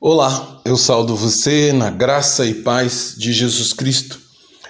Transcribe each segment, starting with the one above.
Olá, eu saldo você na graça e paz de Jesus Cristo.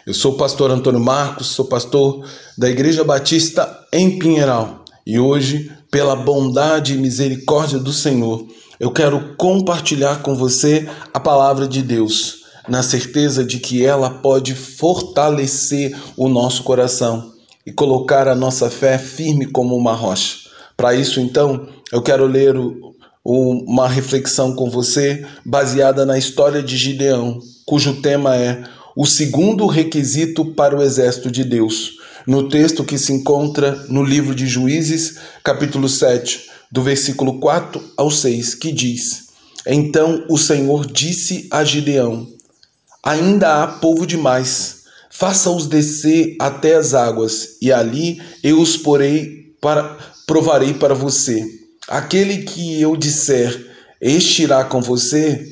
Eu sou o pastor Antônio Marcos, sou pastor da Igreja Batista em Pinheiral e hoje, pela bondade e misericórdia do Senhor, eu quero compartilhar com você a palavra de Deus, na certeza de que ela pode fortalecer o nosso coração e colocar a nossa fé firme como uma rocha. Para isso, então, eu quero ler o uma reflexão com você baseada na história de Gideão, cujo tema é o segundo requisito para o exército de Deus, no texto que se encontra no livro de Juízes, capítulo 7, do versículo 4 ao 6, que diz: Então o Senhor disse a Gideão: Ainda há povo demais, faça-os descer até as águas, e ali eu os porei para provarei para você Aquele que eu disser, este irá com você,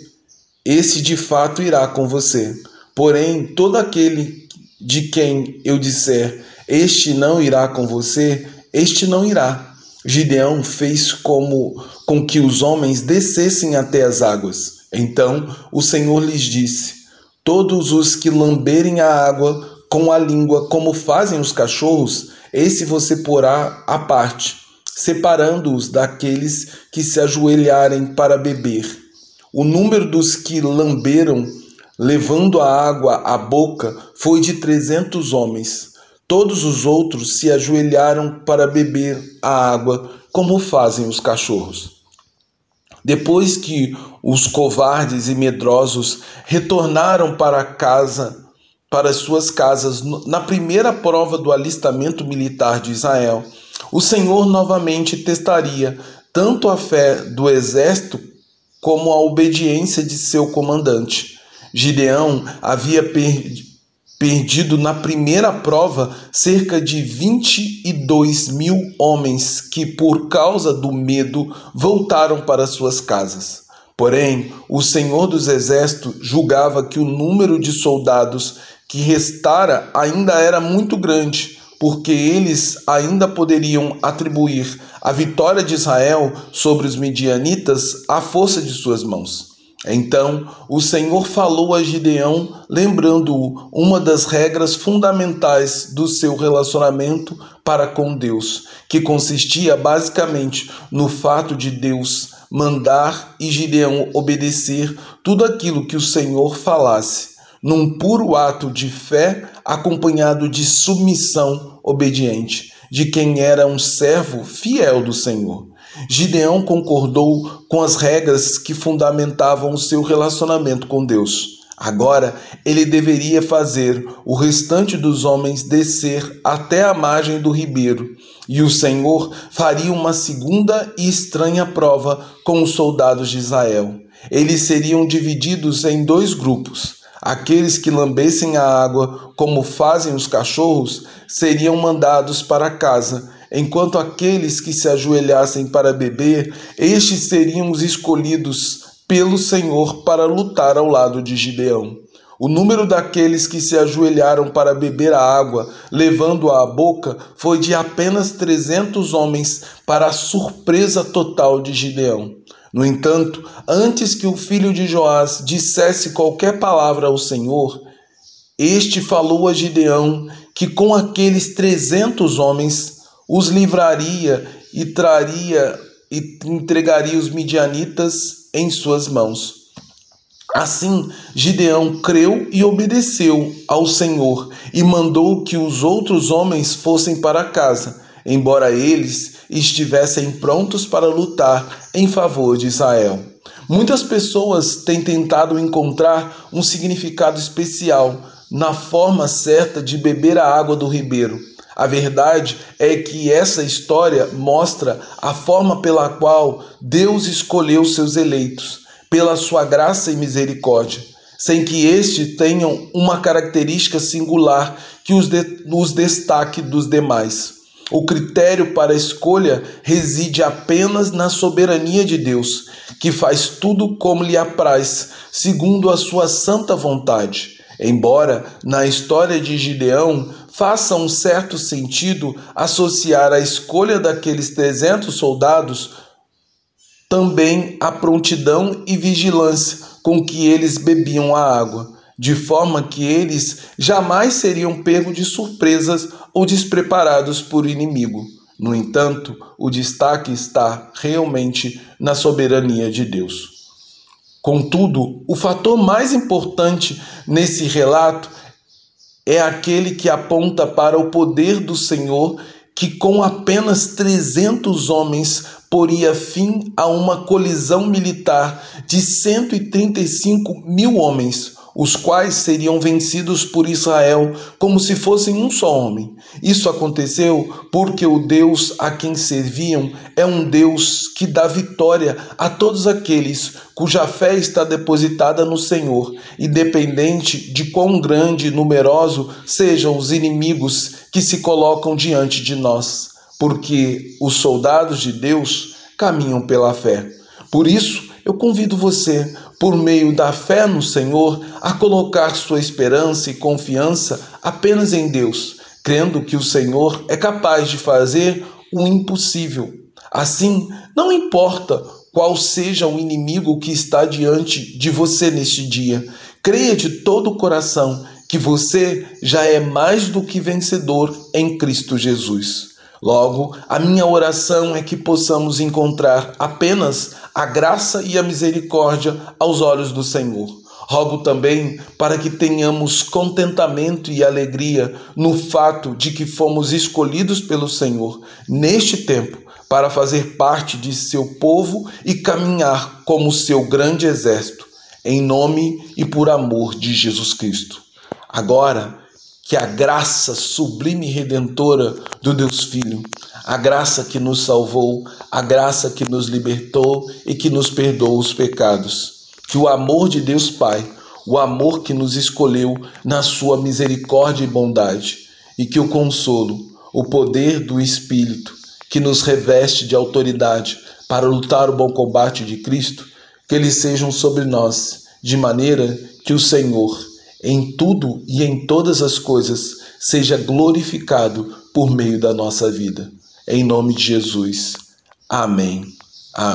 esse de fato irá com você. Porém, todo aquele de quem eu disser, este não irá com você, este não irá. Gideão fez como com que os homens descessem até as águas. Então o Senhor lhes disse: Todos os que lamberem a água com a língua, como fazem os cachorros, esse você porá à parte separando-os daqueles que se ajoelharem para beber. O número dos que lamberam, levando a água à boca, foi de trezentos homens. Todos os outros se ajoelharam para beber a água, como fazem os cachorros. Depois que os covardes e medrosos retornaram para casa, para suas casas, na primeira prova do alistamento militar de Israel, o Senhor novamente testaria tanto a fé do exército como a obediência de seu comandante. Gideão havia perdido na primeira prova cerca de 22 mil homens que, por causa do medo, voltaram para suas casas. Porém, o Senhor dos Exércitos julgava que o número de soldados que restara ainda era muito grande porque eles ainda poderiam atribuir a vitória de Israel sobre os medianitas à força de suas mãos. Então o Senhor falou a Gideão, lembrando-o uma das regras fundamentais do seu relacionamento para com Deus, que consistia basicamente no fato de Deus mandar e Gideão obedecer tudo aquilo que o Senhor falasse num puro ato de fé acompanhado de submissão obediente, de quem era um servo fiel do Senhor. Gideão concordou com as regras que fundamentavam o seu relacionamento com Deus. Agora ele deveria fazer o restante dos homens descer até a margem do ribeiro, e o Senhor faria uma segunda e estranha prova com os soldados de Israel. Eles seriam divididos em dois grupos. Aqueles que lambessem a água, como fazem os cachorros, seriam mandados para casa, enquanto aqueles que se ajoelhassem para beber, estes seriam os escolhidos pelo Senhor para lutar ao lado de Gideão. O número daqueles que se ajoelharam para beber a água, levando-a à boca, foi de apenas trezentos homens, para a surpresa total de Gideão. No entanto, antes que o filho de Joás dissesse qualquer palavra ao Senhor, este falou a Gideão que com aqueles trezentos homens os livraria e traria e entregaria os midianitas em suas mãos. Assim, Gideão creu e obedeceu ao Senhor e mandou que os outros homens fossem para casa, embora eles estivessem prontos para lutar em favor de Israel. Muitas pessoas têm tentado encontrar um significado especial na forma certa de beber a água do ribeiro. A verdade é que essa história mostra a forma pela qual Deus escolheu seus eleitos, pela sua graça e misericórdia, sem que estes tenham uma característica singular que os, de, os destaque dos demais. O critério para a escolha reside apenas na soberania de Deus, que faz tudo como lhe apraz, segundo a sua santa vontade. Embora na história de Gideão faça um certo sentido associar a escolha daqueles 300 soldados também a prontidão e vigilância com que eles bebiam a água, de forma que eles jamais seriam pegos de surpresas ou despreparados por inimigo. No entanto, o destaque está realmente na soberania de Deus. Contudo, o fator mais importante nesse relato é aquele que aponta para o poder do Senhor, que com apenas 300 homens poria fim a uma colisão militar de 135 mil homens os quais seriam vencidos por Israel como se fossem um só homem. Isso aconteceu porque o Deus a quem serviam é um Deus que dá vitória a todos aqueles cuja fé está depositada no Senhor, independente de quão grande e numeroso sejam os inimigos que se colocam diante de nós, porque os soldados de Deus caminham pela fé. Por isso, eu convido você, por meio da fé no Senhor, a colocar sua esperança e confiança apenas em Deus, crendo que o Senhor é capaz de fazer o impossível. Assim, não importa qual seja o inimigo que está diante de você neste dia, creia de todo o coração que você já é mais do que vencedor em Cristo Jesus. Logo, a minha oração é que possamos encontrar apenas a graça e a misericórdia aos olhos do Senhor. Rogo também para que tenhamos contentamento e alegria no fato de que fomos escolhidos pelo Senhor neste tempo para fazer parte de seu povo e caminhar como seu grande exército, em nome e por amor de Jesus Cristo. Agora, que a graça sublime e redentora do Deus Filho, a graça que nos salvou, a graça que nos libertou e que nos perdoa os pecados, que o amor de Deus Pai, o amor que nos escolheu na sua misericórdia e bondade, e que o consolo, o poder do Espírito, que nos reveste de autoridade para lutar o bom combate de Cristo, que eles sejam sobre nós, de maneira que o Senhor, em tudo e em todas as coisas, seja glorificado por meio da nossa vida. Em nome de Jesus. Amém. Amém.